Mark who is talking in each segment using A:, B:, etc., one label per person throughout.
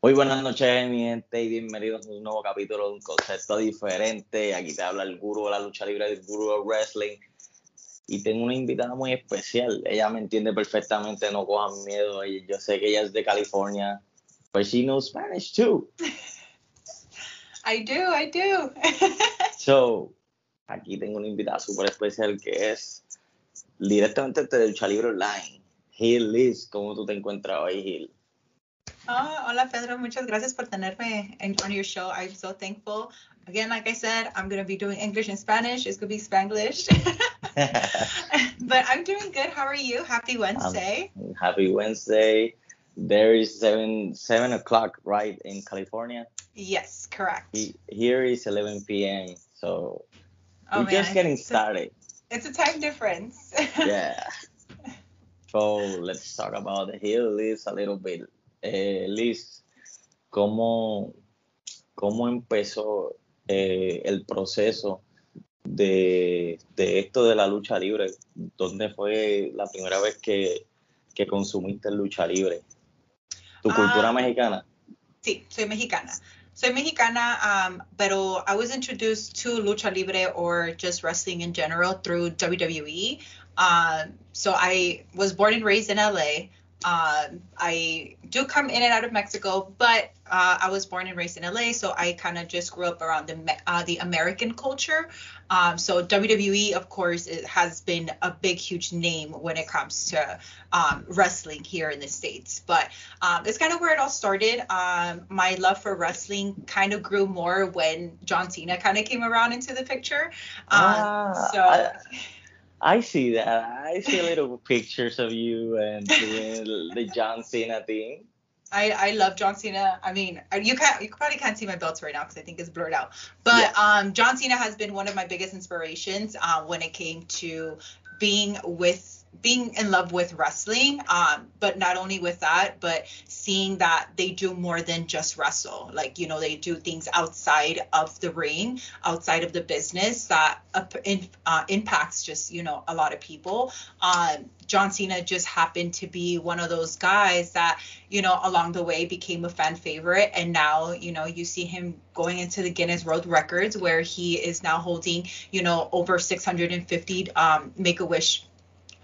A: Muy buenas noches, mi gente, y bienvenidos a un nuevo capítulo de un concepto diferente. Aquí te habla el gurú de la lucha libre, el gurú de wrestling. Y tengo una invitada muy especial. Ella me entiende perfectamente, no cojan miedo. Y yo sé que ella es de California, but she knows Spanish too.
B: I do, I do.
A: so, aquí tengo una invitada súper especial que es directamente de Lucha Libre Online. Gil Liz, ¿cómo tú te encuentras hoy, Gil?
B: Oh, hola Pedro, muchas gracias por tenerme en, on your show. I'm so thankful. Again, like I said, I'm going to be doing English and Spanish. It's going to be Spanglish. but I'm doing good. How are you? Happy Wednesday.
A: Um, happy Wednesday. There is seven seven o'clock, right, in California?
B: Yes, correct.
A: He, here is 11 p.m. So
B: Oh,
A: we're
B: man.
A: just getting
B: It's a-
A: started.
B: It's a time difference.
A: yeah. So let's talk about the Heel Liz a little bit. Eh, Liz, ¿cómo, cómo empezó eh, el proceso de, de esto de la lucha libre? ¿Dónde fue la primera vez que, que consumiste lucha libre? ¿Tu
B: Ah.
A: cultura mexicana?
B: Sí, soy mexicana. Soy mexicana, um, pero I was introduced to lucha libre or just wrestling in general through WWE. Um, so I was born and raised in LA. Um, I do come in and out of Mexico, but uh, I was born and raised in LA, so I kind of just grew up around the uh, the American culture. Um, so WWE, of course, it has been a big, huge name when it comes to um, wrestling here in the states. But um, it's kind of where it all started. Um, my love for wrestling kind of grew more when John Cena kind of came around into the picture. Um,
A: Ah,
B: so
A: I- I see that. I see little pictures of you and doing the John Cena thing.
B: I, I love John Cena. I mean, uh, you can't you probably can't see my belts right now because I think it's blurred out. But
A: Yeah.
B: um, John Cena has been one of my biggest inspirations uh, when it came to being with being in love with wrestling. Um, but not only with that, but seeing that they do more than just wrestle. Like you know, they do things outside of the ring, outside of the business that up, in, uh, impacts just you know a lot of people. Um, John Cena just happened to be one of those guys that you know, along the way became a fan favorite. And now, you know, you see him going into the Guinness World Records where he is now holding, you know, over 650 um, Make a Wish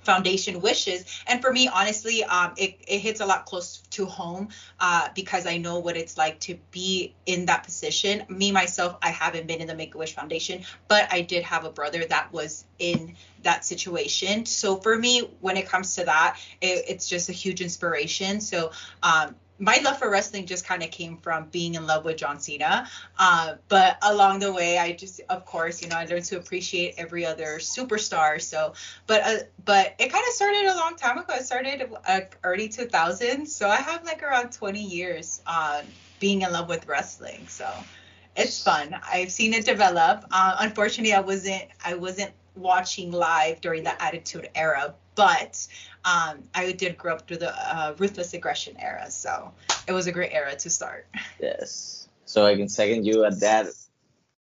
B: Foundation wishes. And for me, honestly, um, it, it hits a lot close to home uh, because I know what it's like to be in that position. Me, myself, I haven't been in the Make a Wish Foundation, but I did have a brother that was in that situation. So for me, when it comes to that, it, it's just a huge inspiration. So um, my love for wrestling just kind of came from being in love with John Cena. Uh, but along the way, I just, of course, you know, I learned to appreciate every other superstar. So, but uh, but it kind of started a long time ago. It started uh, early 2000s. So I have like around 20 years uh, being in love with wrestling. So it's fun. I've seen it develop. Uh, unfortunately, I wasn't I wasn't watching live during the Attitude Era, but um, I did grow up through the uh, Ruthless Aggression era, so it was a great era to start.
A: Yes. So I can second you at that,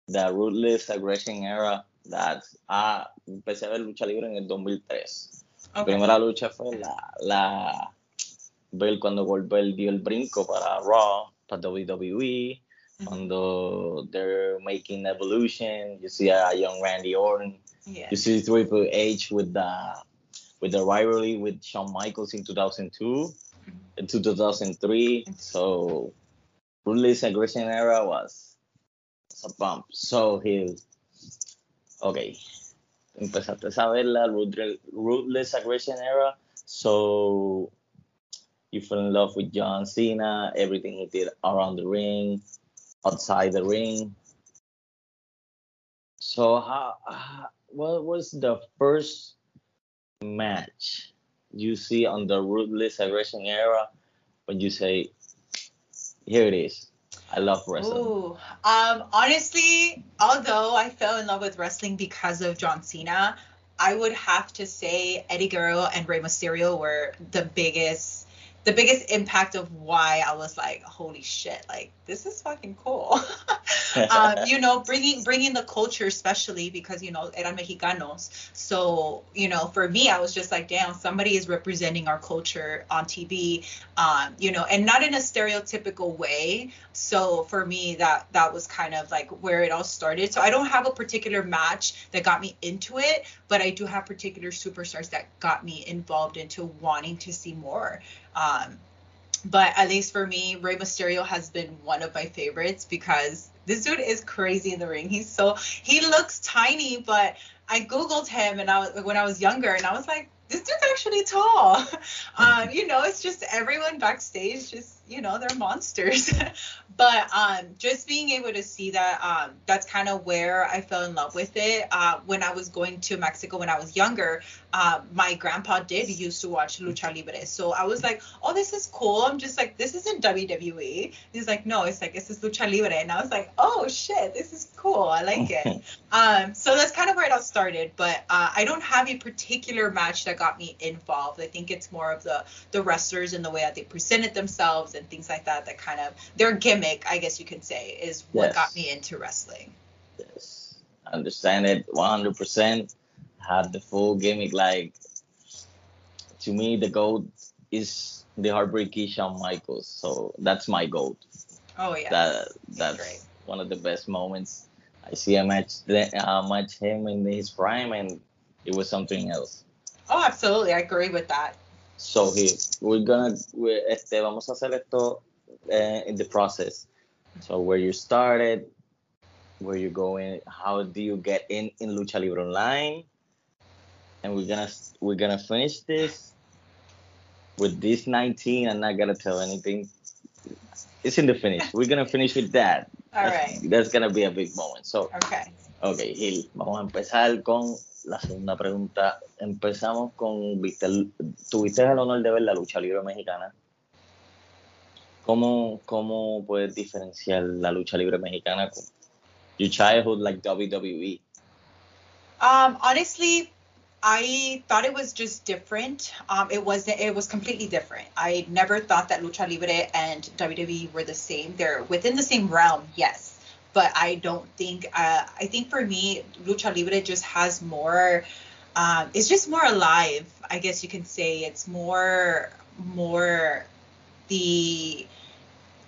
A: the ruthless aggression era. That ah, empecé a ver lucha libre en el 2003. La
B: Okay.
A: primera lucha fue la, la ver cuando Goldberg dio el brinco para Raw, para WWE, cuando they're making evolution. You see a young Randy Orton.
B: Yeah.
A: You see Triple H with the with the rivalry with Shawn Michaels in 2002 and 2003. So Ruthless Aggression era was, a bump. So he, okay, empezaste a ver la Ruthless- Ruthless Aggression era. So you fell in love with John Cena, everything he did around the ring, outside the ring. So how, how what was the first match you see on the ruthless aggression era when you say, "Here it is, I love wrestling."
B: Ooh, um, honestly, although I fell in love with wrestling because of John Cena, I would have to say Eddie Guerrero and Rey Mysterio were the biggest, the biggest impact of why I was like, holy shit, like this is fucking cool. um, you know, bringing bringing the culture, especially because you know eran mexicanos. So you know, for me, I was just like, damn, somebody is representing our culture on TV. Um, you know, and not in a stereotypical way. So for me, that that was kind of like where it all started. So I don't have a particular match that got me into it, but I do have particular superstars that got me involved into wanting to see more. Um, but at least for me, Rey Mysterio has been one of my favorites because this dude is crazy in the ring. He's so he looks tiny, but I googled him and I was when I was younger and I was like, this dude's actually tall. Um, you know, it's just everyone backstage just you know they're monsters. But um just being able to see that um that's kind of where i fell in love with it. Uh when i was going to mexico when i was younger uh, my grandpa did used to watch lucha libre. So i was like oh this is cool. I'm just like this isn't wwe he's like no it's like this is lucha libre. And i was like oh shit this is cool. I like it. Um so that's kind of where it all started. But uh, i don't have a particular match that got me involved. I think it's more of the the wrestlers and the way that they presented themselves and things like that that kind of their gimmick i guess you could say is what yes. got me into wrestling.
A: Yes. I understand it 100% have the full gimmick like to me the goat is the Heartbreak Kid Shawn Michaels so that's my goat.
B: Oh yeah
A: that that's one of the best moments. I see a match uh, match him in his prime and it was something else.
B: Oh absolutely. I agree with that
A: so here, we're gonna, we're, este, vamos a hacer esto uh, in the process. So where you started, where you going, how do you get in in Lucha Libre Online, and we're gonna we're gonna finish this with this 19. I'm not gonna tell anything. It's in the finish. We're gonna finish with that.
B: All that's, right.
A: That's gonna be a big moment. So.
B: Okay.
A: Okay, Heel, vamos a empezar con la segunda pregunta. Empezamos con, viste, tuviste el honor de ver la lucha libre mexicana. ¿Cómo, cómo puedes diferenciar la lucha libre mexicana con your childhood like WWE?
B: Um, honestly, I thought it was just different. Um, it was it was completely different. I never thought that lucha libre and WWE were the same. They're within the same realm, yes, but I don't think. Uh, I think for me, lucha libre just has more. Um, it's just more alive. I guess you can say it's more more the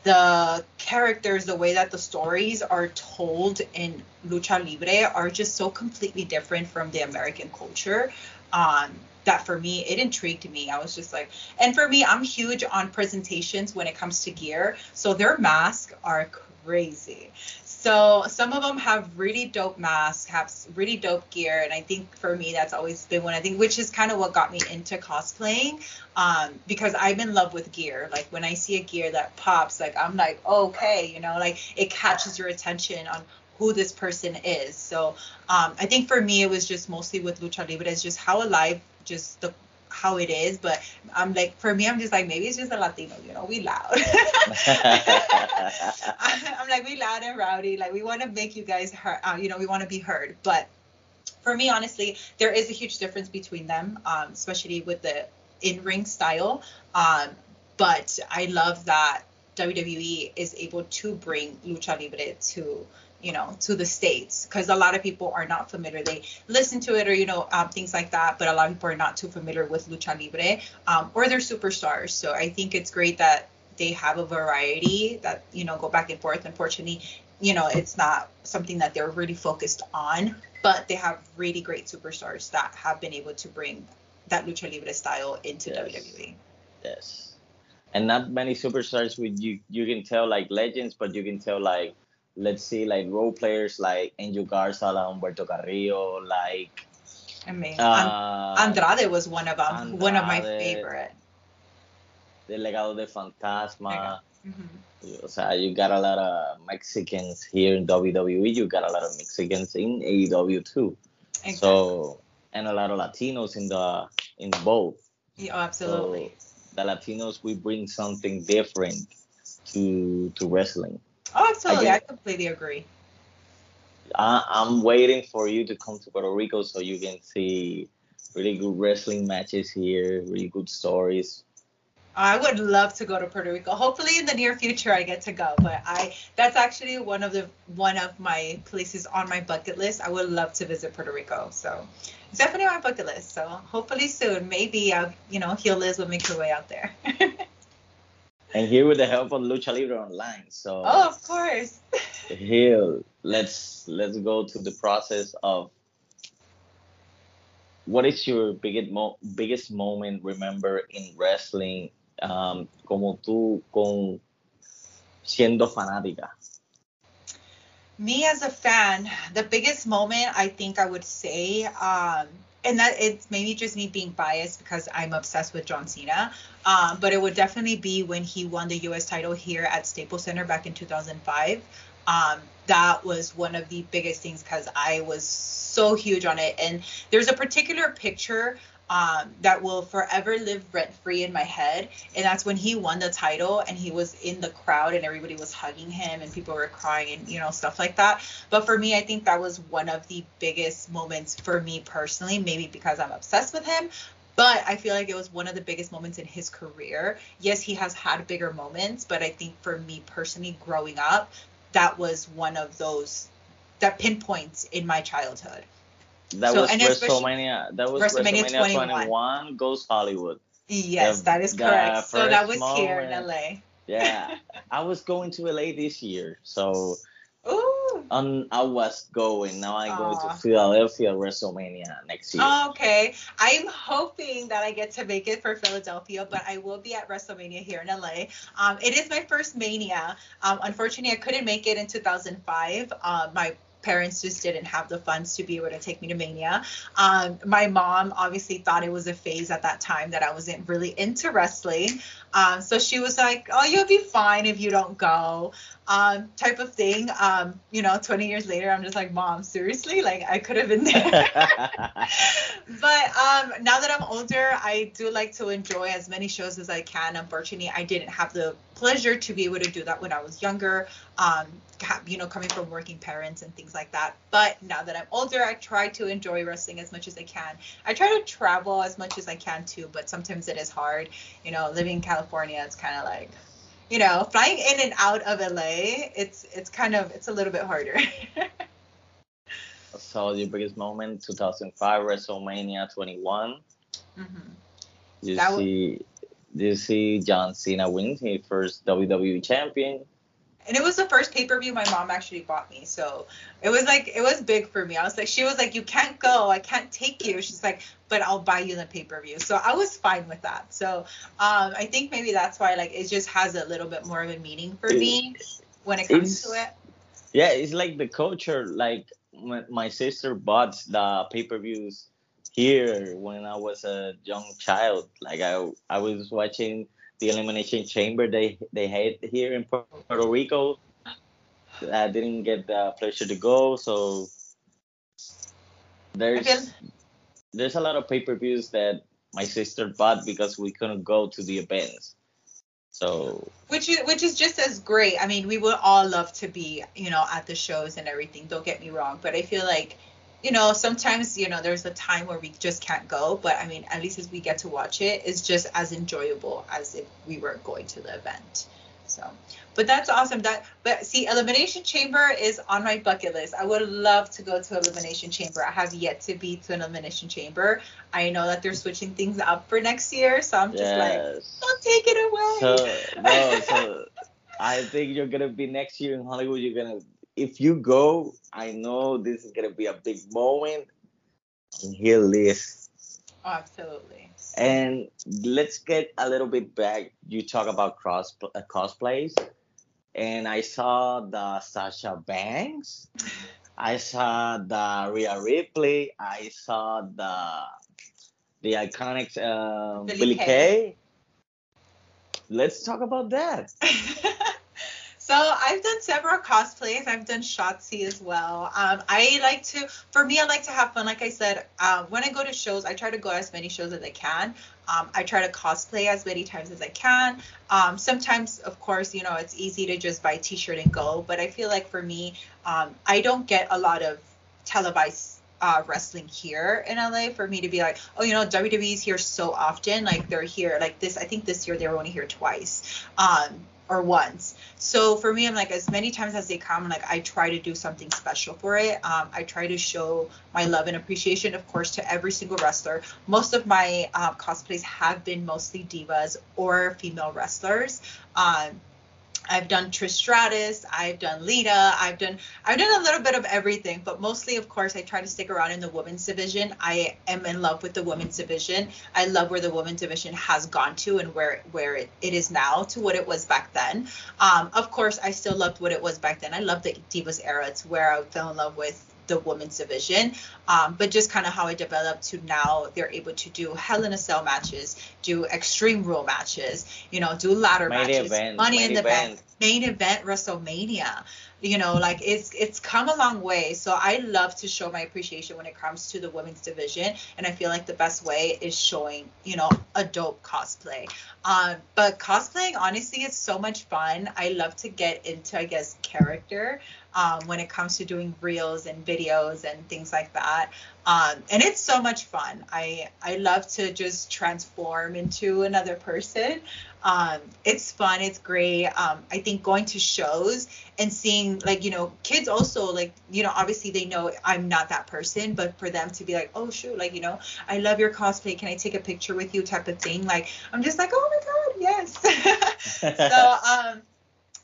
B: the characters, the way that the stories are told in lucha libre are just so completely different from the American culture. Um, that for me it intrigued me i was just like and for me i'm huge on presentations when it comes to gear so their masks are crazy so some of them have really dope masks, have really dope gear, and I think for me that's always been one I think, which is kind of what got me into cosplaying, um, because I'm in love with gear. Like when I see a gear that pops, like I'm like, okay, you know, like it catches your attention on who this person is. So um, I think for me it was just mostly with lucha libre, it's just how alive just the how it is, but I'm like, for me, I'm just like, maybe it's just a Latino, you know, we loud. I'm like, we loud and rowdy. Like, we want to make you guys heard, uh, you know, we want to be heard. But for me, honestly, there is a huge difference between them, um, especially with the in ring style. Um, but I love that WWE is able to bring lucha libre to you know to the states because a lot of people are not familiar. They listen to it or you know um, things like that but a lot of people are not too familiar with lucha libre um, or their superstars. So i think it's great that they have a variety that you know go back and forth. Unfortunately you know it's not something that they're really focused on but they have really great superstars that have been able to bring that lucha libre style into yes. wwe
A: yes. And not many superstars with you. You can tell like legends but you can tell like let's see like role players like Angel Garza, like Humberto Carrillo, like
B: I mean uh, Andrade was one of them, Andrade, one of my favorite.
A: The Legado del Fantasma. Mm-hmm. O sea, you got a lot of Mexicans here in WWE. You got a lot of Mexicans in AEW too. Exactly. So and a lot of Latinos in the in both.
B: Yeah, absolutely.
A: So the Latinos we bring something different to to wrestling.
B: Oh, absolutely. I, I completely agree.
A: I, I'm waiting for you to come to Puerto Rico so you can see really good wrestling matches here, really good stories.
B: I would love to go to Puerto Rico. Hopefully in the near future I get to go. But I that's actually one of the one of my places on my bucket list. I would love to visit Puerto Rico. So it's definitely on my bucket list. So hopefully soon, maybe uh, you know, Heel Liz will make her way out there.
A: and here with the help of Lucha Libre Online. So
B: Oh of course.
A: here let's let's go to the process of what is your biggest mo- biggest moment remember in wrestling um, como tú con siendo fanática?
B: Me as a fan, the biggest moment I think I would say, um, and that it's maybe just me being biased because I'm obsessed with John Cena, um, but it would definitely be when he won the U.S. title here at Staples Center back in 2005. Um, that was one of the biggest things because I was so huge on it. And there's a particular picture um, that will forever live rent free in my head. And that's when he won the title and he was in the crowd and everybody was hugging him and people were crying and, you know, stuff like that. But for me, I think that was one of the biggest moments for me personally, maybe because I'm obsessed with him. But I feel like it was one of the biggest moments in his career. Yes, he has had bigger moments, but I think for me personally, growing up, that was one of those that pinpoints in my childhood.
A: That
B: So,
A: was WrestleMania. That was
B: WrestleMania
A: WrestleMania
B: 21.
A: 21. Goes Hollywood.
B: Yes,
A: The-
B: that is correct. So that was
A: first
B: here in LA.
A: Yeah, I was going to LA this year, so
B: Ooh.
A: um, I was going. Now I'm going to Philadelphia WrestleMania next year.
B: Okay. I'm hoping that I get to make it for Philadelphia, but I will be at WrestleMania here in LA. Um, it is my first Mania. Um, unfortunately, I couldn't make it in 2005. Um, my parents just didn't have the funds to be able to take me to Mania. Um, my mom obviously thought it was a phase at that time that I wasn't really into wrestling. Um, so she was like, "Oh, you'll be fine if you don't go," um, type of thing. Um, you know, 20 years later, I'm just like, "Mom, seriously? Like, I could have been there." but um, now that I'm older, I do like to enjoy as many shows as I can. Unfortunately, I didn't have the pleasure to be able to do that when I was younger. Um, you know, coming from working parents and things like that. But now that I'm older, I try to enjoy wrestling as much as I can. I try to travel as much as I can too, but sometimes it is hard. You know, living in California, it's kind of like, you know, flying in and out of LA. It's it's kind of it's a little bit harder.
A: so your biggest moment, 2005 WrestleMania 21.
B: Mm-hmm.
A: You
B: That
A: see, you see John Cena win his first WWE champion.
B: And it was the first pay per view my mom actually bought me. So it was like it was big for me. I was like, she was like, you can't go, I can't take you. She's like, but I'll buy you the pay per view. So I was fine with that. So um, I think maybe that's why like it just has a little bit more of a meaning for me when it comes to it.
A: Yeah, it's like the culture. Like my, my sister bought the pay per views here when I was a young child. Like I I was watching the Elimination Chamber they they had here in Puerto Rico. I didn't get the pleasure to go, so there's there's a lot of pay per views that my sister bought because we couldn't go to the events. So
B: which is which is just as great. I mean, we would all love to be, you know, at the shows and everything. Don't get me wrong, but I feel like, you know, sometimes you know there's a time where we just can't go. But I mean, at least as we get to watch it, it's just as enjoyable as if we were going to the event. So, but that's awesome. That but see, Elimination Chamber is on my bucket list. I would love to go to Elimination Chamber. I have yet to be to an Elimination Chamber. I know that they're switching things up for next year, so I'm just like, don't take it away.
A: So no, so I think you're gonna be next year in Hollywood. You're gonna if you go, I know this is gonna be a big moment. And this.
B: Oh, absolutely.
A: And let's get a little bit back. You talk about cross uh, cosplays, and I saw the Sasha Banks. I saw the Rhea Ripley. I saw the the iconic um,
B: Billie
A: Billy
B: Kay.
A: Kay. Let's talk about that.
B: so I've done several cosplays. I've done Shotzi as well. Um, I like to, for me, I like to have fun. Like I said, um, when I go to shows, I try to go as many shows as I can. Um, I try to cosplay as many times as I can. Um, sometimes, of course, you know, it's easy to just buy a t-shirt and go. But I feel like for me, um, I don't get a lot of televised uh, wrestling here in LA for me to be like, oh, you know, WWE's here so often. Like they're here. Like this, I think this year they were only here twice, um, or once. So for me, I'm like as many times as they come, like I try to do something special for it. Um, I try to show my love and appreciation, of course, to every single wrestler. Most of my uh, cosplays have been mostly divas or female wrestlers. Um, I've done Trish Stratus, I've done Lita, I've done I've done a little bit of everything, but mostly of course I try to stick around in the women's division. I am in love with the women's division. I love where the women's division has gone to and where where it, it is now to what it was back then. Um, of course I still loved what it was back then. I love the Divas era. It's where I fell in love with the women's division. Um, but just kind of how it developed to now they're able to do Hell in a Cell matches, do Extreme Rule matches, you know, do ladder
A: Main
B: matches,
A: event,
B: Money in the
A: event.
B: Bank, main event WrestleMania. You know, like it's it's come a long way. So I love to show my appreciation when it comes to the women's division, and I feel like the best way is showing, you know, a dope cosplay. Um, but cosplaying, honestly, it's so much fun. I love to get into, I guess, character um, when it comes to doing reels and videos and things like that. Um, and it's so much fun. I I love to just transform into another person. Um, it's fun. It's great. Um, I think going to shows and seeing like you know kids also like you know obviously they know I'm not that person, but for them to be like oh shoot like you know I love your cosplay. Can I take a picture with you? Type of thing. Like I'm just like oh my god yes. so um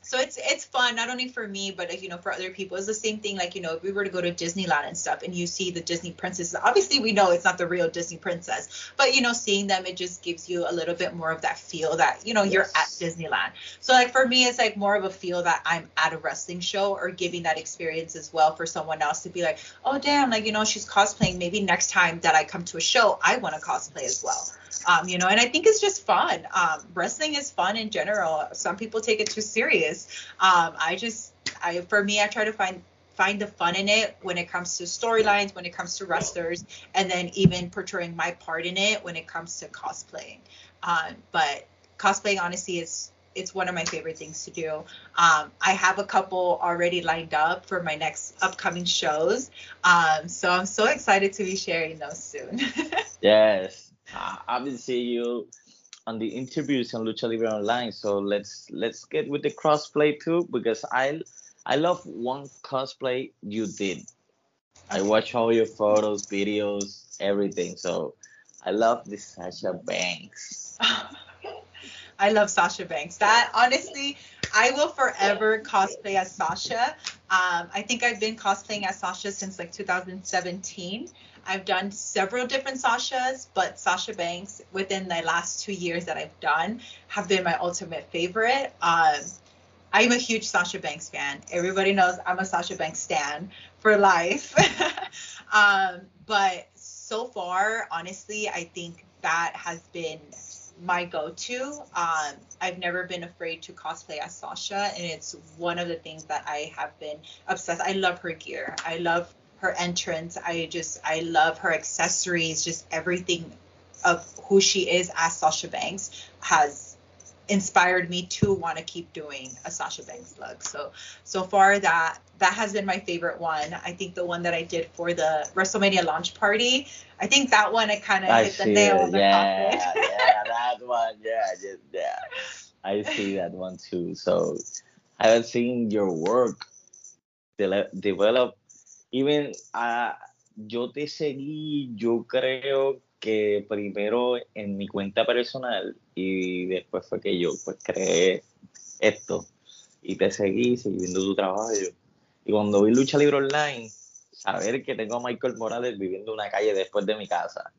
B: so it's it's fun not only for me but you know for other people. It's the same thing like you know if we were to go to disneyland and stuff and you see the disney princesses obviously we know it's not the real disney princess but you know seeing them it just gives you a little bit more of that feel that you know you're at disneyland. So like for me it's like more of a feel that i'm at a wrestling show or giving that experience as well for someone else to be like oh damn like you know she's cosplaying. Maybe next time that i come to a show i want to cosplay as well um, you know, and I think it's just fun. Um, wrestling is fun in general. Some people take it too serious. Um, I just, I for me, I try to find find the fun in it when it comes to storylines, when it comes to wrestlers, and then even portraying my part in it when it comes to cosplaying. Um, but cosplaying, honestly, is it's one of my favorite things to do. Um, I have a couple already lined up for my next upcoming shows. Um, so I'm so excited to be sharing those soon.
A: Yes, I've been seeing you on the interviews on Lucha Libre Online. So let's let's get with the crossplay too because I I love one cosplay you did. I watch all your photos, videos, everything. So I love this Sasha Banks.
B: I love Sasha Banks. That honestly, I will forever cosplay as Sasha. Um, I think I've been cosplaying as Sasha since like 2017. I've done several different Sashas, but Sasha Banks within the last two years that I've done have been my ultimate favorite. Um, I'm a huge Sasha Banks fan. Everybody knows I'm a Sasha Banks stan for life. um, but so far, honestly, I think that has been my go-to. Um, I've never been afraid to cosplay as Sasha, and it's one of the things that I have been obsessed. I love her gear. I love her entrance. I just I love her accessories. Just everything of who she is as Sasha Banks has inspired me to want to keep doing a Sasha Banks look. So so far that that has been my favorite one. I think the one that I did for the WrestleMania launch party, I think that one I kind of hit the nail on the
A: Yeah,
B: coffin.
A: yeah, that one. Yeah, just, yeah. I see that one too. So I have seen your work de- develop. Even uh, yo te seguí, yo creo que primero en mi cuenta personal y después fue que yo pues creé esto y te seguí, viendo tu trabajo. Y, cuando vi Lucha Libre Online, saber que tengo a Michael Morales viviendo en una calle después de mi casa.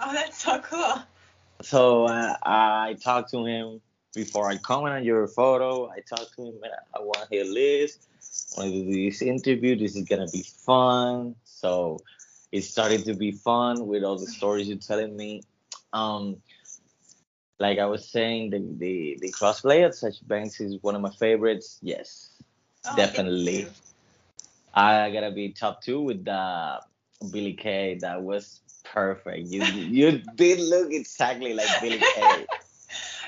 B: Oh, that's so cool.
A: So uh, I talked to him before I comment on your photo. I talked to him, man, I want to hear this. I want to do this interview. This is gonna be fun. So it started to be fun with all the stories you're telling me. Um, like I was saying, the the, the crossplay at Sasha Banks is one of my favorites. Yes,
B: Oh,
A: definitely. I gotta be top two with the Billie Kay. That was perfect. You you did look exactly like Billie Kay.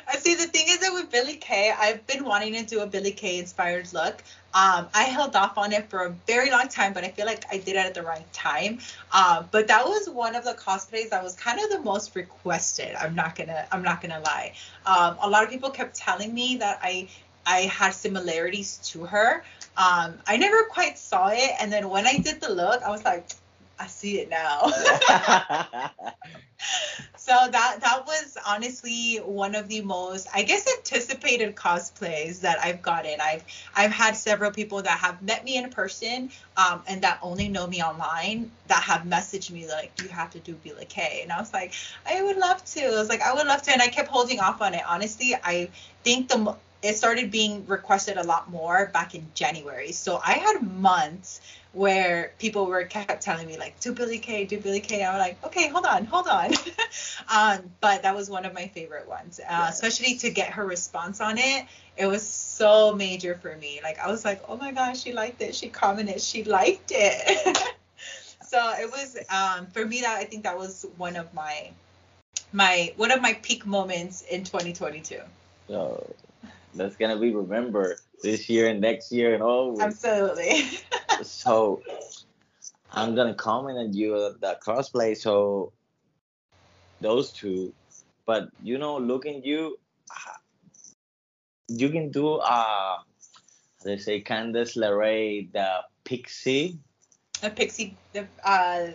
B: I see. The thing is that with Billie Kay, I've been wanting to do a Billie Kay inspired look. Um, I held off on it for a very long time, but I feel like I did it at the right time. Um, but that was one of the cosplays that was kind of the most requested. I'm not gonna, I'm not gonna lie. Um, a lot of people kept telling me that I, I had similarities to her. Um, I never quite saw it, and then when I did the look, I was like, I see it now. so that that was honestly one of the most I guess anticipated cosplays that I've gotten. I've I've had several people that have met me in person um, and that only know me online that have messaged me like you have to do Billie Kay and I was like I would love to. I was like I would love to and I kept holding off on it. Honestly, I think the it started being requested a lot more back in January. So I had months where people were kept telling me like do Billie Kay, do Billie Kay. I was like, okay, hold on, hold on. um, but that was one of my favorite ones, uh, yeah. especially to get her response on it. It was so major for me. Like I was like, oh my gosh, she liked it. She commented, she liked it. so it was um, for me that I think that was one of my my one of my peak moments in 2022.
A: So that's gonna be remembered this year and next year and all.
B: Absolutely.
A: so I'm gonna comment on you that crossplay. So those two, but you know, looking you, you can do uh, they say Candice LeRae the pixie.
B: A pixie, the uh,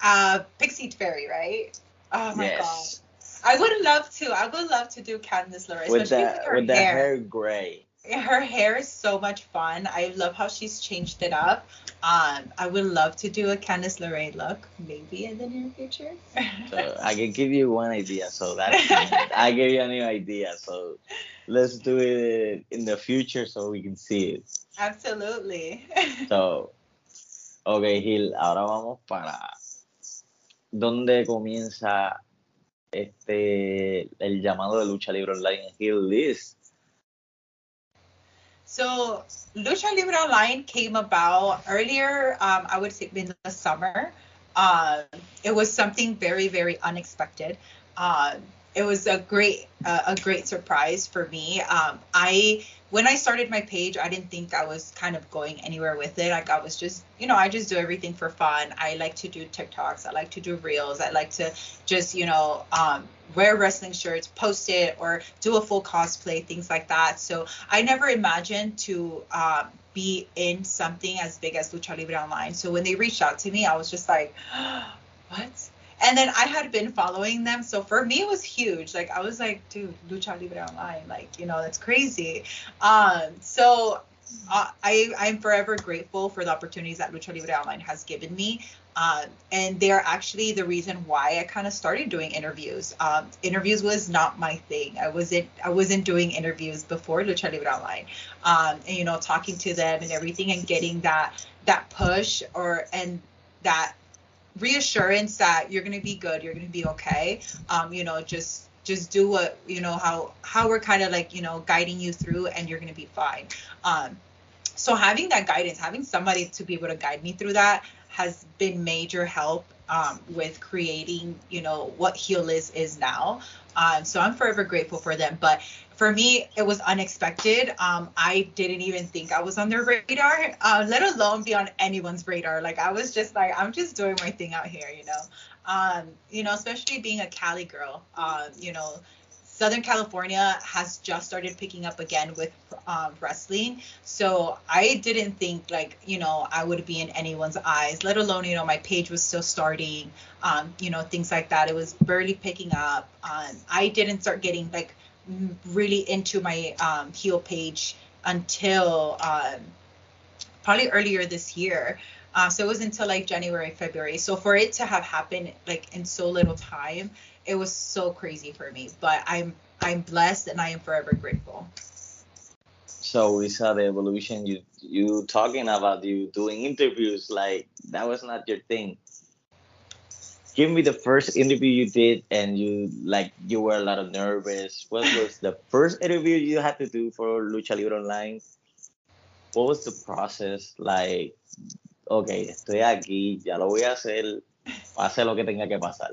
B: uh, pixie fairy, right? Oh my yes. I would love to. I would love to do Candice LeRae,
A: with the, with, with the hair. hair gray
B: her hair is so much fun. I love how she's changed it up. Um, I would love to do a Candice LeRae look, maybe in the near future.
A: so I can give you one idea. So that I give you a new idea. So let's do it in the future so we can see it.
B: Absolutely.
A: so, okay, Heel, ahora vamos para dónde comienza este el llamado de lucha libre online Heel Liz
B: so Lucha Libre Online came about earlier, um, I would say in the summer. Uh, it was something very, very unexpected. Uh, it was a great, uh, a great surprise for me. Um, I when I started my page, I didn't think I was kind of going anywhere with it. Like I was just, you know, I just do everything for fun. I like to do TikToks. I like to do reels. I like to just, you know, um, wear wrestling shirts, post it, or do a full cosplay, things like that. So I never imagined to um, be in something as big as Lucha Libre Online. So when they reached out to me, I was just like, what? And then I had been following them, so for me it was huge. Like I was like, dude, Lucha Libre Online, like you know that's crazy. Um, so uh, I I'm forever grateful for the opportunities that Lucha Libre Online has given me. Um, and they're actually the reason why I kind of started doing interviews. Um, interviews was not my thing. I wasn't I wasn't doing interviews before Lucha Libre Online. Um, and you know, talking to them and everything, and getting that that push or and that reassurance that you're going to be good, you're going to be okay. Um, you know, just just do what you know how how we're kind of like you know guiding you through, and you're going to be fine. Um, so having that guidance, having somebody to be able to guide me through that has been major help um, with creating, you know, what Heel Liz is now. Um, so I'm forever grateful for them. But for me, it was unexpected. Um, I didn't even think I was on their radar, uh, let alone be on anyone's radar. Like I was just like, I'm just doing my thing out here, you know. Um, you know, especially being a Cali girl. Um, you know, Southern California has just started picking up again with um, wrestling. So I didn't think like, you know, I would be in anyone's eyes, let alone, you know, my page was still starting, um, you know, things like that. It was barely picking up. Um, I didn't start getting like really into my um, heel page until um, probably earlier this year. Uh, so it was until like January, February. So for it to have happened like in so little time, it was so crazy for me. But I'm I'm blessed and I am forever grateful.
A: So we saw the evolution. You you talking about you doing interviews like that was not your thing give me the first interview you did and you like you were a lot of nervous what was the first interview you had to do for lucha libre online what was the process like okay estoy aquí ya lo voy a hacer pase lo que tenga que pasar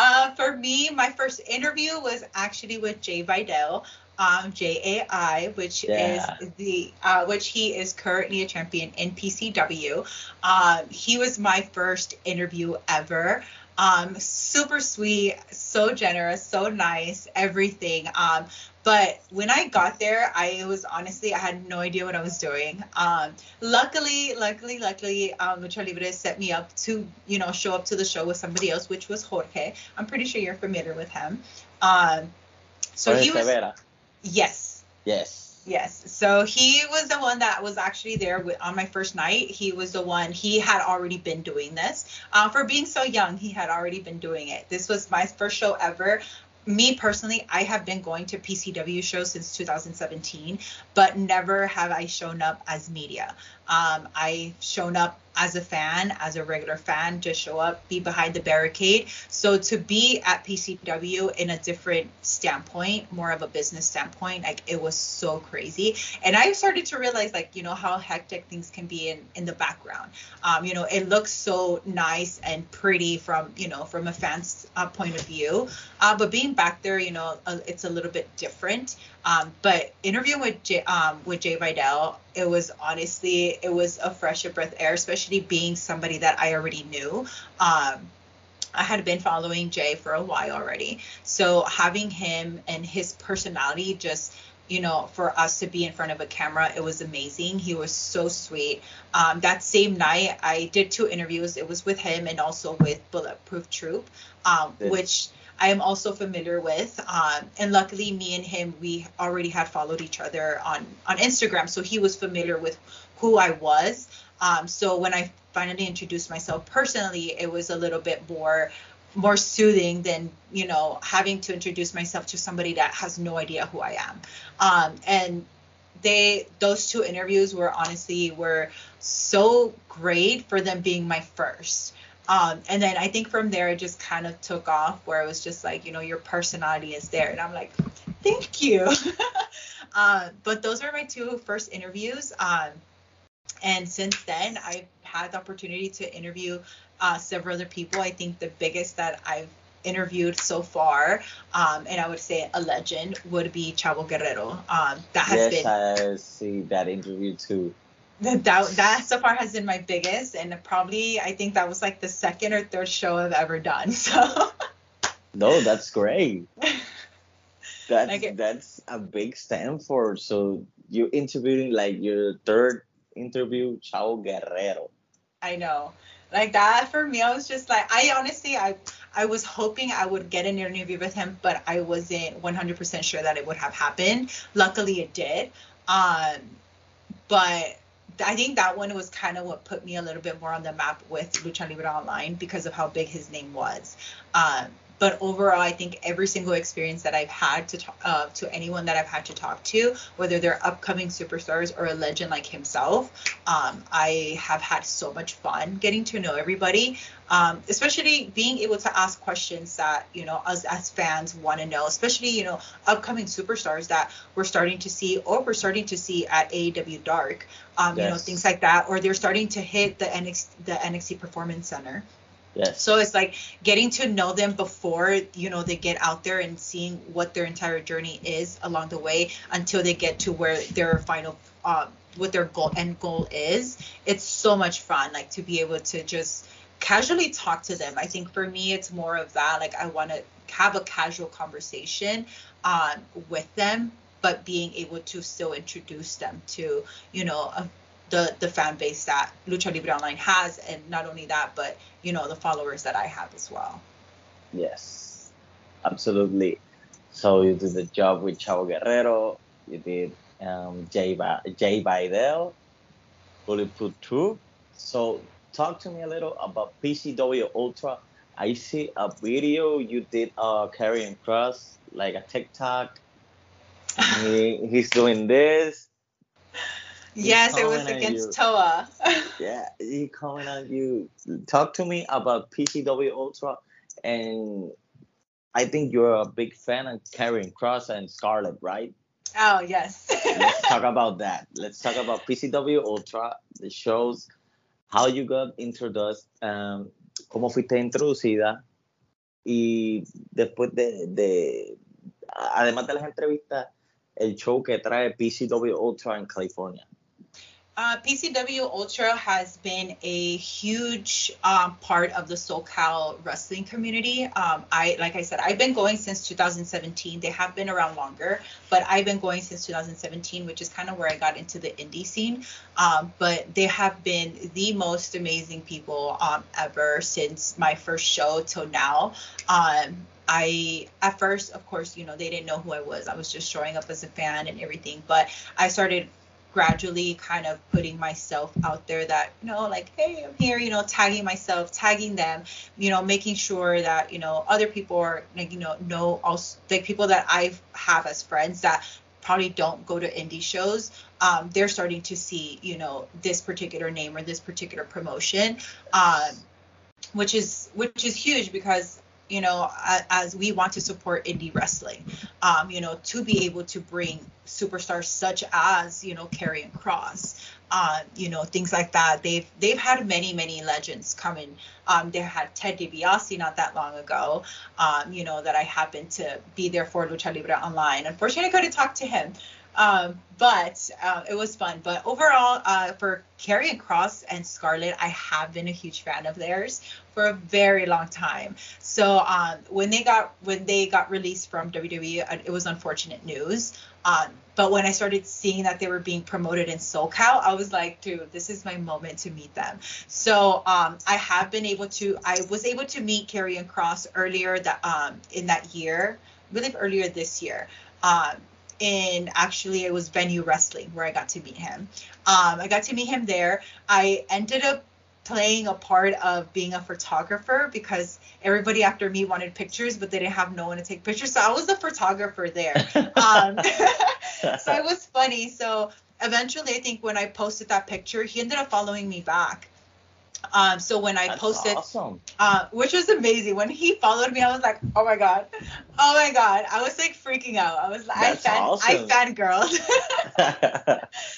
B: Uh, for me, my first interview was actually with Jai Vidal, um, JAI, which yeah. is the uh, which he is currently a champion in PCW. Um, he was my first interview ever. Um, super sweet, so generous, so nice, everything. Um, but when I got there, I was honestly I had no idea what I was doing. Um, luckily, luckily, luckily, um, Lucha Libre set me up to you know show up to the show with somebody else, which was Jorge. I'm pretty sure you're familiar with him. Um, so Jorge he was. Severa. Yes.
A: Yes.
B: Yes. So he was the one that was actually there with, on my first night. He was the one, he had already been doing this. Uh, for being so young, he had already been doing it. This was my first show ever me personally, I have been going to PCW shows since 2017, but never have I shown up as media. Um, I've shown up as a fan, as a regular fan, just show up, be behind the barricade. So to be at PCW in a different standpoint, more of a business standpoint, like it was so crazy. And I started to realize like, you know, how hectic things can be in, in the background. Um, you know, it looks so nice and pretty from, you know, from a fan's uh, point of view. Uh, but being back there, you know, uh, it's a little bit different. Um, but interviewing with Jai, um, with Jai Vidal, it was honestly it was a fresh of breath air, especially being somebody that I already knew. Um, I had been following Jai for a while already, so having him and his personality just you know, for us to be in front of a camera, it was amazing. He was so sweet. Um, that same night, I did two interviews. It was with him and also with Bulletproof Troop, um, which I am also familiar with. Um, and luckily, me and him, we already had followed each other on on Instagram, so he was familiar with who I was. Um, so when I finally introduced myself personally, it was a little bit more more soothing than you know having to introduce myself to somebody that has no idea who I am. Um, and they those two interviews were honestly were so great for them being my first um, and then I think from there it just kind of took off where it was just like, you know, your personality is there. And I'm like, thank you. uh, but those were my two first interviews. Um, and since then, I've had the opportunity to interview uh, several other people. I think the biggest that I've interviewed so far, um, and I would say a legend, would be Chavo Guerrero. Um, that has
A: yes,
B: been.
A: I see that interview too
B: that that so far has been my biggest and probably i think that was like the second or third show i've ever done so.
A: No that's great. That's like that's a big stand for so you're interviewing like your third interview Chavo Guerrero.
B: I know. Like that for me i was just like i honestly i i was hoping i would get an interview with him but i wasn't 100% sure that it would have happened. Luckily it did. Um but I think that one was kind of what put me a little bit more on the map with Lucha Libre Online because of how big his name was. Um, but overall, I think every single experience that I've had to talk, uh, to anyone that I've had to talk to, whether they're upcoming superstars or a legend like himself, um, I have had so much fun getting to know everybody. Um, especially being able to ask questions that you know us as fans want to know, especially you know upcoming superstars that we're starting to see or we're starting to see at AEW Dark, um, yes. you know things like that, or they're starting to hit the NXT, the NXT Performance Center.
A: Yes.
B: So it's like getting to know them before, you know, they get out there and seeing what their entire journey is along the way until they get to where their final uh, what their goal end goal is. It's so much fun like to be able to just casually talk to them. I think for me it's more of that like I want to have a casual conversation um, with them but being able to still introduce them to, you know, a the the fan base that Lucha Libre Online has, and not only that, but you know the followers that I have as well.
A: Yes, absolutely. So you did the job with Chavo Guerrero. You did um, Jai, ba- Jai Vidal, Bulletproof Troop. So talk to me a little about PCW Ultra. I see a video you did uh Karrion Kross, like a TikTok. he, he's doing this
B: Yes, it was against Toa.
A: yeah, he coming on you. Talk to me about PCW Ultra, and I think you're a big fan of Karrion Kross and Scarlett, right?
B: Oh yes.
A: Let's talk about that. Let's talk about PCW Ultra, the shows, how you got introduced, um, cómo fuiste introducida, y después de, de, además de las entrevistas, el show que trae PCW Ultra en California.
B: Uh, PCW Ultra has been a huge um, part of the SoCal wrestling community. Um, I, like I said, I've been going since 2017. They have been around longer, but I've been going since 2017, which is kind of where I got into the indie scene. Um, but they have been the most amazing people um, ever since my first show till now. Um, I at first, of course, you know, they didn't know who I was. I was just showing up as a fan and everything. But I started gradually kind of putting myself out there that you know like hey i'm here you know tagging myself tagging them you know making sure that you know other people are like you know know also like people that i have as friends that probably don't go to indie shows um, they're starting to see you know this particular name or this particular promotion um, which is which is huge because you know as we want to support indie wrestling um, you know to be able to bring superstars such as you know Karrion Kross, uh, you know things like that. They've they've had many many legends coming. Um, they had Ted DiBiase not that long ago. Um, you know that I happened to be there for Lucha Libre Online. Unfortunately, I couldn't talk to him. Um, but uh, it was fun. But overall, uh, for Karrion Kross and Scarlett, I have been a huge fan of theirs for a very long time. So um, when they got when they got released from WWE, uh, it was unfortunate news. Um, but when I started seeing that they were being promoted in SoCal, I was like, dude, this is my moment to meet them. So um, I have been able to, I was able to meet Karrion Kross earlier that um, in that year, I believe earlier this year. Um, in actually it was venue wrestling where I got to meet him. Um, I got to meet him there. I ended up playing a part of being a photographer because everybody after me wanted pictures, but they didn't have no one to take pictures. So I was the photographer there. um, so it was funny. So eventually, I think when I posted that picture, he ended up following me back. Um, so when I
A: That's
B: posted,
A: awesome.
B: uh, which was amazing, when he followed me, I was like, oh my god, oh my god, I was like freaking out. I was like, I fan,
A: awesome.
B: I fangirled.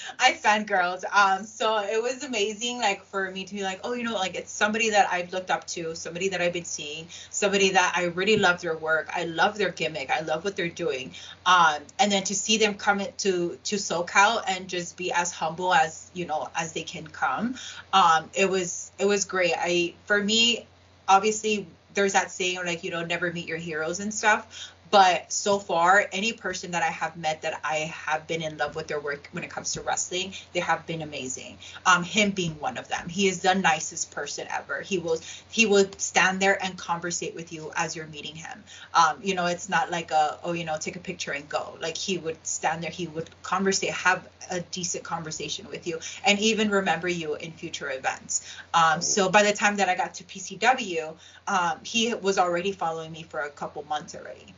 B: I fangirled. Um, so it was amazing, like for me to be like, oh, you know, like it's somebody that I've looked up to, somebody that I've been seeing, somebody that I really love their work. I love their gimmick. I love what they're doing. Um, and then to see them come to to SoCal and just be as humble as you know as they can come, um, it was it was great. I for me, obviously there's that saying like you know never meet your heroes and stuff but so far any person that i have met that i have been in love with their work when it comes to wrestling they have been amazing. Um him being one of them. He is the nicest person ever. He will he will stand there and conversate with you as you're meeting him. Um you know it's not like a oh you know take a picture and go. Like he would stand there. He would conversate have a decent conversation with you and even remember you in future events. Um so by the time that i got to pcw um he was already following me for a couple months already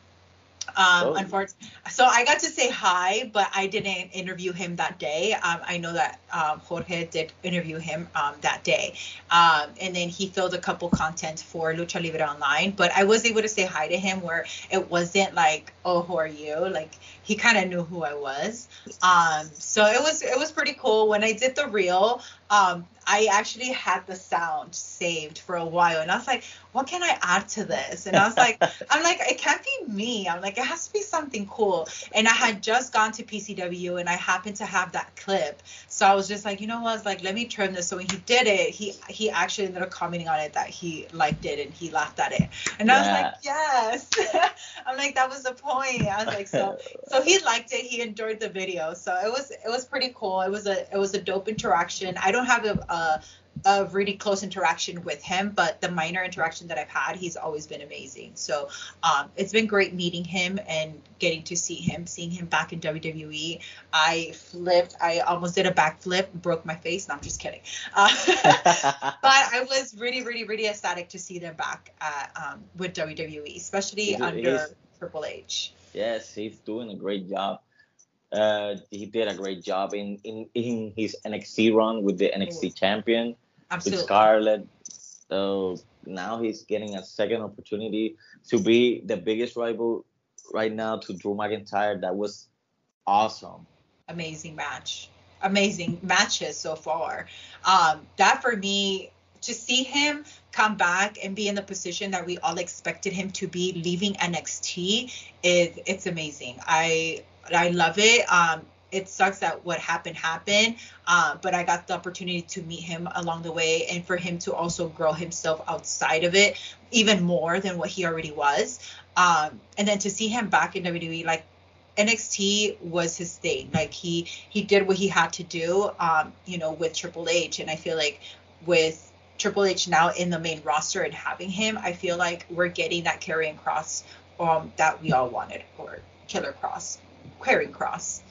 B: um,
A: Oh.
B: unfortunately, so I got to say hi, but I didn't interview him that day. Um, I know that um, Jorge did interview him um, that day, um, and then he filled a couple content for Lucha Libre Online. But I was able to say hi to him where it wasn't like, oh, who are you? Like he kind of knew who I was. Um, so it was it was pretty cool. When I did the reel, um, I actually had the sound saved for a while, and I was like, what can I add to this? And I was like, I'm like, it can't be me. I'm like, it has to be something cool. And I had just gone to PCW, and I happened to have that clip. So I was just like, you know what? I was like, let me trim this. So when he did it, he he actually ended up commenting on it that he liked it and he laughed at it. And I was like, yes. I'm like, that was the point. I was like, so so he liked it. He enjoyed the video. So it was it was pretty cool. It was a it was a dope interaction. I don't have a, a a really close interaction with him, but the minor interaction that I've had, he's always been amazing. So um, it's been great meeting him and getting to see him, seeing him back in WWE. I flipped, I almost did a backflip, broke my face. No, I'm just kidding. Uh, but I was really, really, really ecstatic to see them back at, um, with WWE, especially
A: He's-
B: under
A: he's-
B: Triple H.
A: Yes, he's doing a great job. Uh, he did a great job in, in, in his NXT run with the NXT champion with Scarlett. So now he's getting a second opportunity to be the biggest rival right now to Drew McIntyre. That was awesome.
B: amazing match amazing matches so far um that for me to see him come back and be in the position that we all expected him to be leaving NXT is it's amazing. I I love it. Um, it sucks that what happened happened, uh, but I got the opportunity to meet him along the way and for him to also grow himself outside of it even more than what he already was. Um, and then to see him back in WWE, like NXT was his thing. Like he he did what he had to do, um, you know, with Triple H, and I feel like with Triple H now in the main roster and having him, I feel like we're getting that Karrion Kross um, that we all wanted, or Killer Kross, Karrion Kross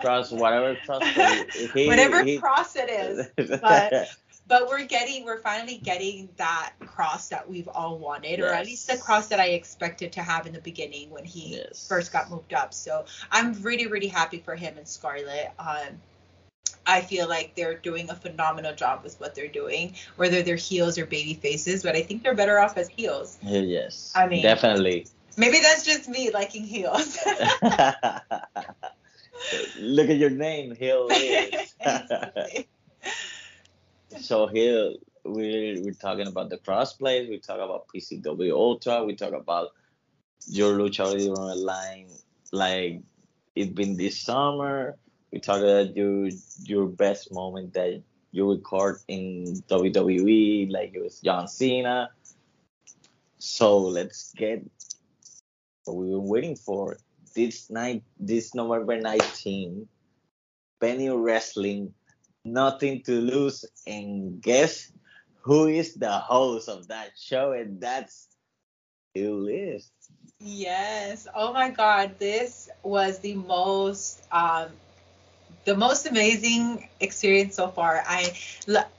A: cross, whatever cross,
B: he, whatever he, cross it is. But but we're getting, we're finally getting that cross that we've all wanted, yes. or at least the cross that I expected to have in the beginning when he yes. first got moved up. So I'm really, really happy for him and Scarlett. Um, I feel like they're doing a phenomenal job with what they're doing, whether they're heels or baby faces, but I think they're better off as heels.
A: Yes. I mean, definitely.
B: Maybe that's just me liking heels.
A: Look at your name, Heel. so here we're we're talking about the cosplay. We talk about PCW Ultra. We talk about your Lucha Libre Online, like it's been this summer. We talk about your your best moment that you record in WWE, like it was John Cena. So let's get what we've been waiting for this night, this November 19, Venue Wrestling, nothing to lose, and guess who is the host of that show? And that's who is.
B: Yes. Oh my God, this was the most um, the most amazing experience so far. I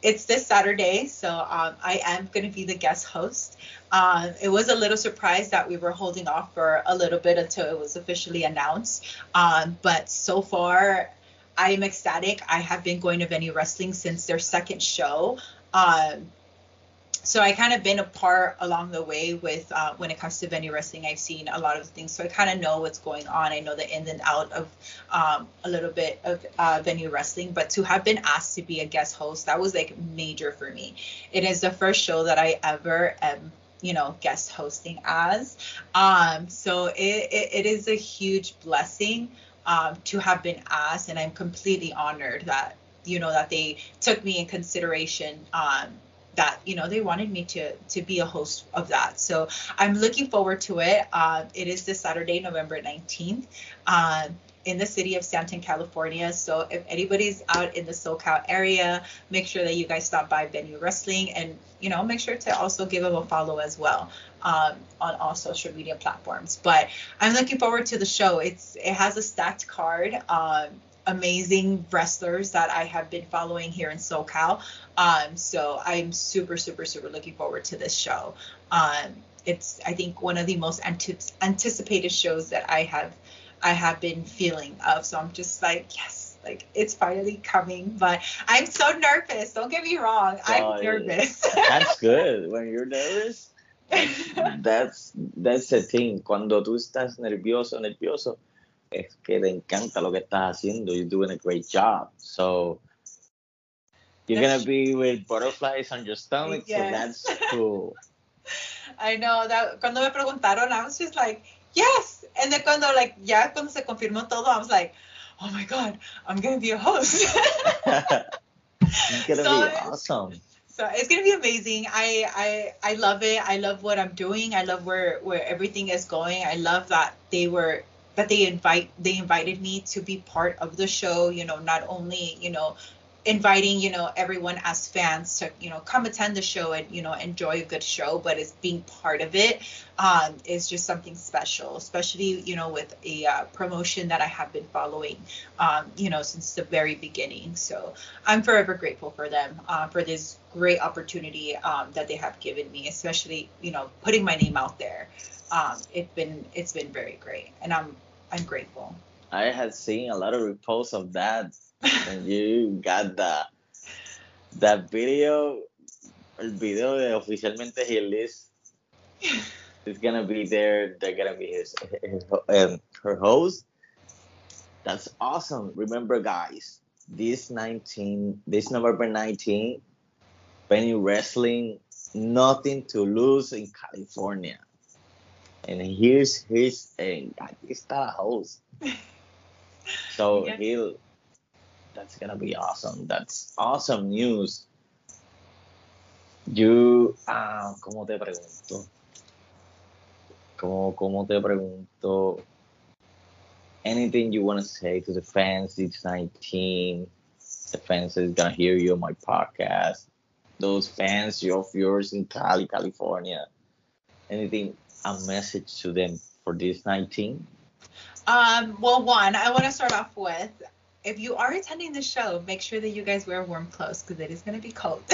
B: it's this Saturday, so um, I am going to be the guest host. Um, it was a little surprise that we were holding off for a little bit until it was officially announced. Um, but so far, I am ecstatic. I have been going to Venue Wrestling since their second show. Um, so I kind of been a part along the way with uh, when it comes to venue wrestling. I've seen a lot of things, so I kind of know what's going on. I know the in and out of um, a little bit of uh, venue wrestling, but to have been asked to be a guest host, that was like major for me. It is the first show that I ever am you know guest hosting as um so it, it, it is a huge blessing um to have been asked and i'm completely honored that you know that they took me in consideration um that you know they wanted me to to be a host of that so i'm looking forward to it uh, it is this saturday november 19th uh, in the city of Stanton, California. So if anybody's out in the SoCal area, make sure that you guys stop by Venue Wrestling and you know make sure to also give them a follow as well um, on all social media platforms. But I'm looking forward to the show. It's it has a stacked card. Um, amazing wrestlers that I have been following here in SoCal. Um, so I'm super, super, super looking forward to this show. Um, it's I think one of the most anticipated shows that I have I have been feeling of. So I'm just like, yes, like it's finally coming. But I'm so nervous. Don't get me wrong. I'm oh, nervous.
A: that's good. When you're nervous, that's that's the thing. Cuando tú estás nervioso, nervioso, es que te encanta lo que estás haciendo. You're doing a great job. So you're gonna be with butterflies on your stomach. Yes. So that's cool.
B: I know that cuando me preguntaron, I was just like, yes. And then cuando like ya cuando se confirmó todo, I was like, oh my god, I'm gonna be a host.
A: it's gonna so, be awesome.
B: So it's gonna be amazing. I I I love it. I love what I'm doing. I love where where everything is going. I love that they were that they invite they invited me to be part of the show. You know, not only you know inviting you know everyone as fans to you know come attend the show and you know enjoy a good show but as being part of it um, is just something special especially you know with a uh, promotion that i have been following um, you know since the very beginning so i'm forever grateful for them uh, for this great opportunity um, that they have given me especially you know putting my name out there um, it's been it's been very great and i'm i'm grateful
A: i had seen a lot of reposts of that and you got the that video, el video de oficialmente Heel Liz gonna be there. They're gonna be his, his um, her host. That's awesome. Remember, guys, this 19, this November 19, Venue Wrestling nothing to lose in California. And here's here's and aquí está la host. So
B: Yeah.
A: he'll that's gonna be awesome. That's awesome news. You ah, ¿cómo te pregunto? ¿Cómo, cómo te pregunto? Anything you want to say to the fans? It's 19. The fans is gonna hear you on my podcast. Those fans of yours in Cali, California. Anything? A message to them for this 19?
B: Um, well, one, I want to start off with if you are attending the show, make sure that you guys wear warm clothes because it is going to be cold.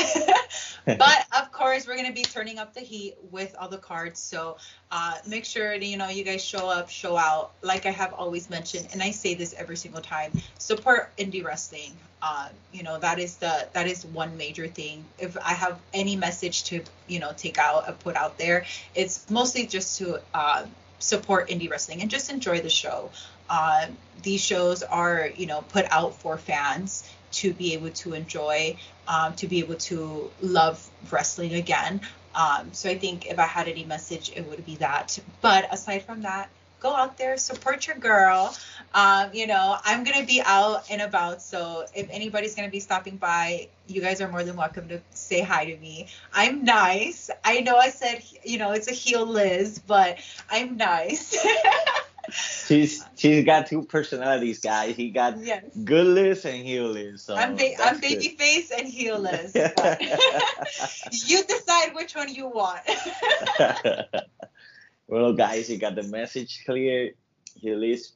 B: but of course, we're going to be turning up the heat with all the cards. So uh, make sure that, you know you guys show up, show out. Like I have always mentioned, and I say this every single time: support indie wrestling. Uh, you know that is the that is one major thing. If I have any message to you know take out, and put out there, it's mostly just to uh, support indie wrestling and just enjoy the show. Uh, these shows are, you know, put out for fans to be able to enjoy, um, to be able to love wrestling again. Um, so I think if I had any message, it would be that. But aside from that, go out there, support your girl. Um, you know, I'm gonna be out and about, so if anybody's gonna be stopping by, you guys are more than welcome to say hi to me. I'm nice. I know I said, you know, it's a heel Liz, but I'm nice.
A: She's she's got two personalities, guys. He got
B: yes.
A: good Liz and heel Liz. So
B: I'm, ba- I'm
A: good.
B: baby face and heel Liz. but you decide which one you want.
A: well, guys, you got the message clear. Here is.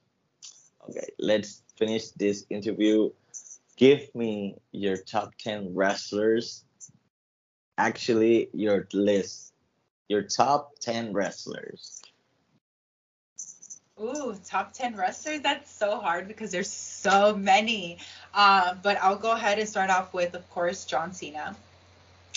A: Okay, let's finish this interview. Give me your top 10 wrestlers. Actually, your list. Your top 10 wrestlers.
B: Ooh, top 10 wrestlers? That's so hard because there's so many. Uh, but I'll go ahead and start off with, of course, John Cena.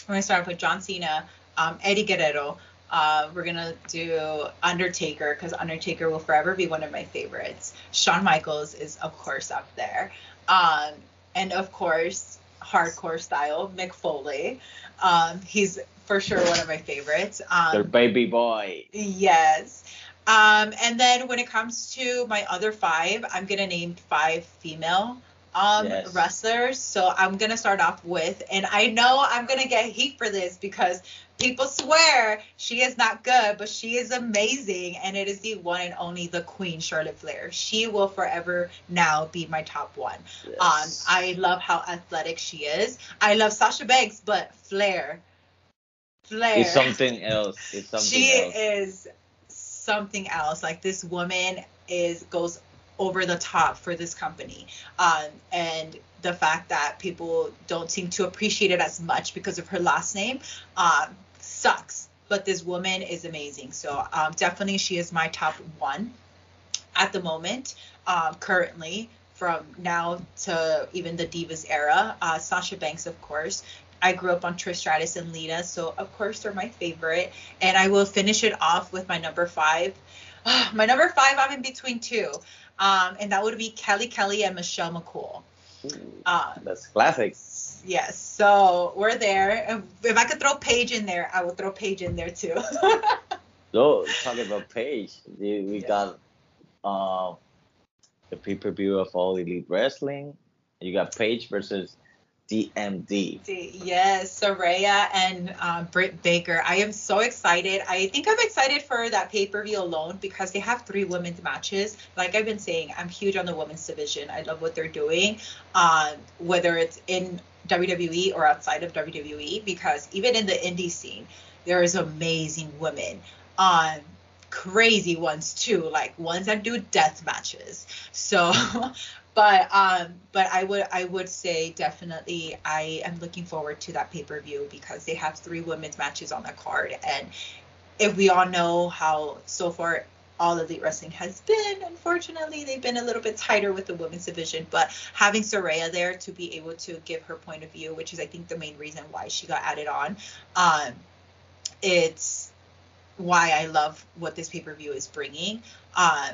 B: We're going to start off with John Cena, um, Eddie Guerrero. Uh, we're going to do Undertaker because Undertaker will forever be one of my favorites. Shawn Michaels is, of course, up there. Um, and, of course, hardcore style, Mick Foley. Um, he's for sure one of my favorites. Um,
A: Your baby boy.
B: Yes. Um, and then when it comes to my other five, I'm gonna name five female um
A: Yes.
B: wrestlers. So I'm gonna start off with, and I know I'm gonna get heat for this because people swear she is not good, but she is amazing, and it is the one and only the Queen Charlotte Flair. She will forever now be my top one. Um, I love how athletic she is. I love Sasha Banks, but Flair, Flair
A: It's something else. It's something
B: she
A: else.
B: is something else. Like this woman is goes over the top for this company. Um, and the fact that people don't seem to appreciate it as much because of her last name um, sucks. But this woman is amazing. So um, definitely she is my top one at the moment um, currently from now to even the divas era. Uh, sasha banks of course I grew up on Trish Stratus and Lita, so of course they're my favorite. And I will finish it off with my number five. my number five, I'm in between two, um, and that would be Kelly Kelly and Michelle McCool.
A: Ooh,
B: Um,
A: That's classic.
B: yes, so we're there. If- I could throw Paige in there, I would throw Paige in there too.
A: So talking about Paige, we we
B: Yeah.
A: got uh, the pay per view of All Elite Wrestling. You got Paige versus DMD.
B: Yes, Saraya and uh, Britt Baker. I am so excited. I think I'm excited for that pay per view alone because they have three women's matches. Like I've been saying, I'm huge on the women's division. I love what they're doing, um, whether it's in WWE or outside of WWE, because even in the indie scene, there is amazing women. Um, crazy ones too, like ones that do death matches. So but um but I would I would say definitely I am looking forward to that pay-per-view because they have three women's matches on the card. And if we all know how so far all elite wrestling has been unfortunately they've been a little bit tighter with the women's division. But having Saraya there to be able to give her point of view which is I think the main reason why she got added on um it's why I love what this pay-per-view is bringing. Um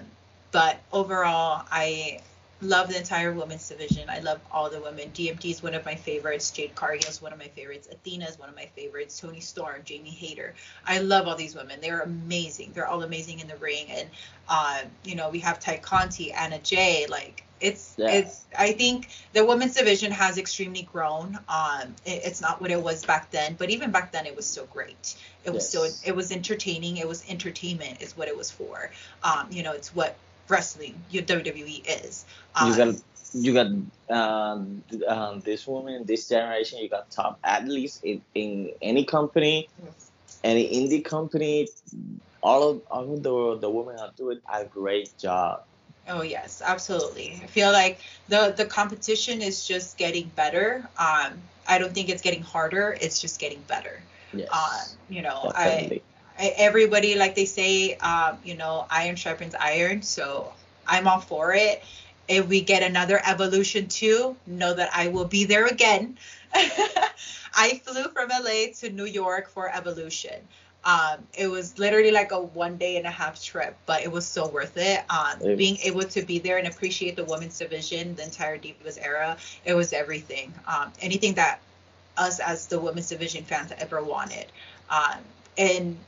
B: but overall I love the entire women's division. I love all the women. DMD is one of my favorites. Jade Cargill is one of my favorites. Athena is one of my favorites. Toni Storm, Jamie Hayter. I love all these women. They're amazing. They're all amazing in the ring. And uh, you know, we have Tay Conti, Anna Jay. Like it's yeah. it's. I think the women's division has extremely grown. Um, it, it's not what it was back then, but even back then, it was still great. It was yes. still it was entertaining. It was entertainment is what it was for. Um, you know, it's what wrestling, your WWE is.
A: Um, you got you got um, um, this woman, this generation. You got top athletes in, in any company, yes. any indie company. All of all of the the women are doing a great job.
B: Oh yes, absolutely. I feel like the the competition is just getting better. Um, I don't think it's getting harder. It's just getting better. Yes. Um, you know, Definitely. I everybody like they say um, you know iron sharpens iron so i'm all for it if we get another evolution too know that i will be there again i flew from la to new york for evolution um, it was literally like a one day and a half trip, but it was so worth it. Um, being able to be there and appreciate the women's division, the entire Divas era, it was everything. Um, anything that us as the women's division fans ever wanted. Um, and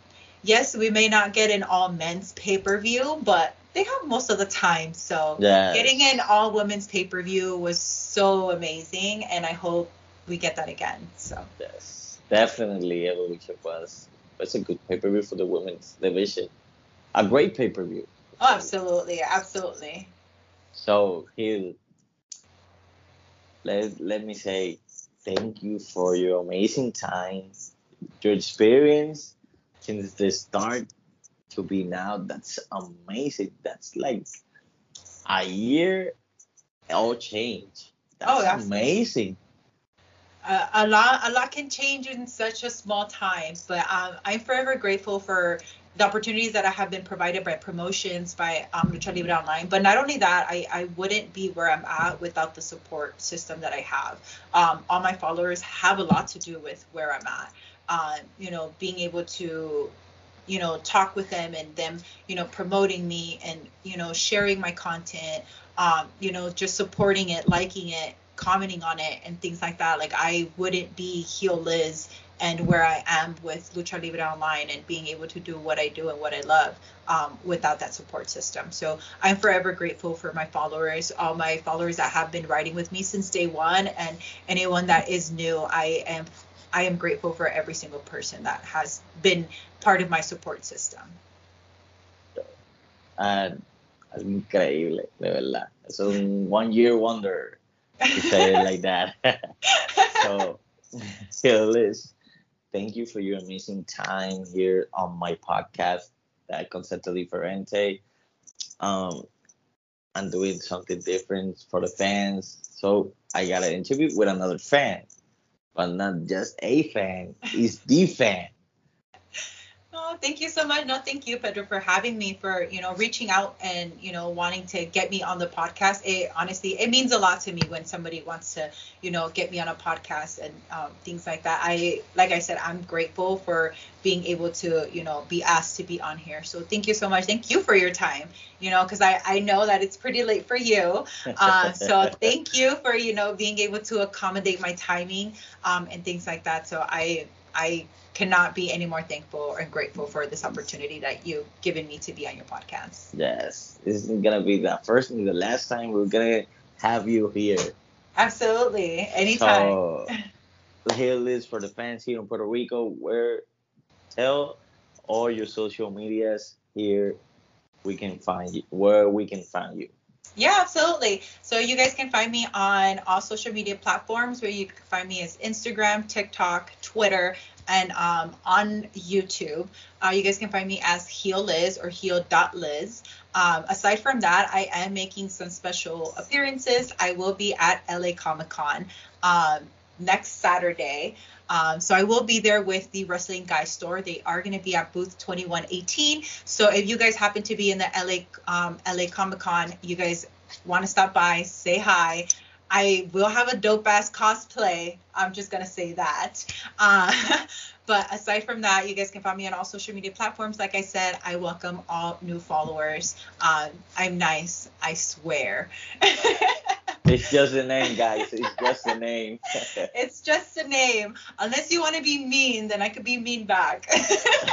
B: yes, we may not get an all men's pay per view, but they have most of the time. So yes. getting an all women's pay per view was so amazing, and I hope we get that again. So
A: yes, definitely Evolution was was a good pay per view for the women's division, a great pay per view.
B: Oh, absolutely, absolutely.
A: So here, let let me say thank you for your amazing time, your experience since the start to be now, that's amazing. That's like a year all change. That's, oh, that's amazing.
B: Uh, a lot, a lot can change in such a small time, but um, I'm forever grateful for the opportunities that I have been provided by promotions by um, Lucha Libre Online. But not only that, I, I wouldn't be where I'm at without the support system that I have. Um, all my followers have a lot to do with where I'm at uh, you know, being able to, you know, talk with them and them, you know, promoting me and, you know, sharing my content, um, you know, just supporting it, liking it, commenting on it and things like that. Like I wouldn't be heel Liz and where I am with Lucha Libre Online and being able to do what I do and what I love um, without that support system. So I'm forever grateful for my followers, all my followers that have been riding with me since day one, and anyone that is new. I am I am grateful for every single person that has been part of my support system.
A: And es increíble, de verdad. One year wonder to say it like that. so, so Liz, thank you for your amazing time here on my podcast, that Concepto Diferente. Um, I'm doing something different for the fans. So I got an interview with another fan but not just a fan, he's the fan.
B: Thank you so much. No, thank you, Pedro, for having me, for you know reaching out and you know wanting to get me on the podcast. It honestly, it means a lot to me when somebody wants to you know get me on a podcast and um, things like that. I like I said, I'm grateful for being able to you know be asked to be on here. So thank you so much. Thank you for your time. You know, because I I know that it's pretty late for you. Uh, so thank you for you know being able to accommodate my timing um, and things like that. So I I cannot be any more thankful and grateful for this opportunity that you've given me to be on your podcast.
A: Yes, this is gonna be the first and the last time we're gonna have you here.
B: Absolutely, anytime. So,
A: here is for the fans here in Puerto Rico. Where tell all your social medias here we can find you where we can find you.
B: Yeah, absolutely. So you guys can find me on all social media platforms where you can find me as Instagram, TikTok, Twitter, and um, on YouTube. Uh, you guys can find me as Heel Liz or Heel.Liz. Um, aside from that, I am making some special appearances. I will be at LA Comic Con um, next Saturday. Um, so I will be there with the Wrestling Guy store. They are going to be at booth 2118. So if you guys happen to be in the LA um, LA Comic Con, you guys want to stop by, say hi. I will have a dope ass cosplay. I'm just gonna say that. Uh, but aside from that, you guys can find me on all social media platforms. Like I said, I welcome all new followers. Uh, I'm nice, I swear.
A: it's just a name, guys. It's just a name.
B: it's just a name. Unless you want to be mean, then I could be mean back.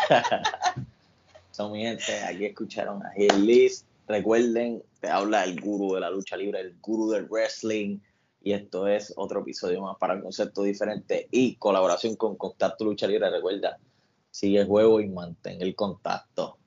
A: so, mi gente, aquí escucharon a Liz. Recuerden, te habla el guru de la lucha libre, el guru del wrestling. Y esto es otro episodio más para un concepto diferente y colaboración con Contacto Lucha Libre. Recuerda, sigue el juego y mantén el contacto.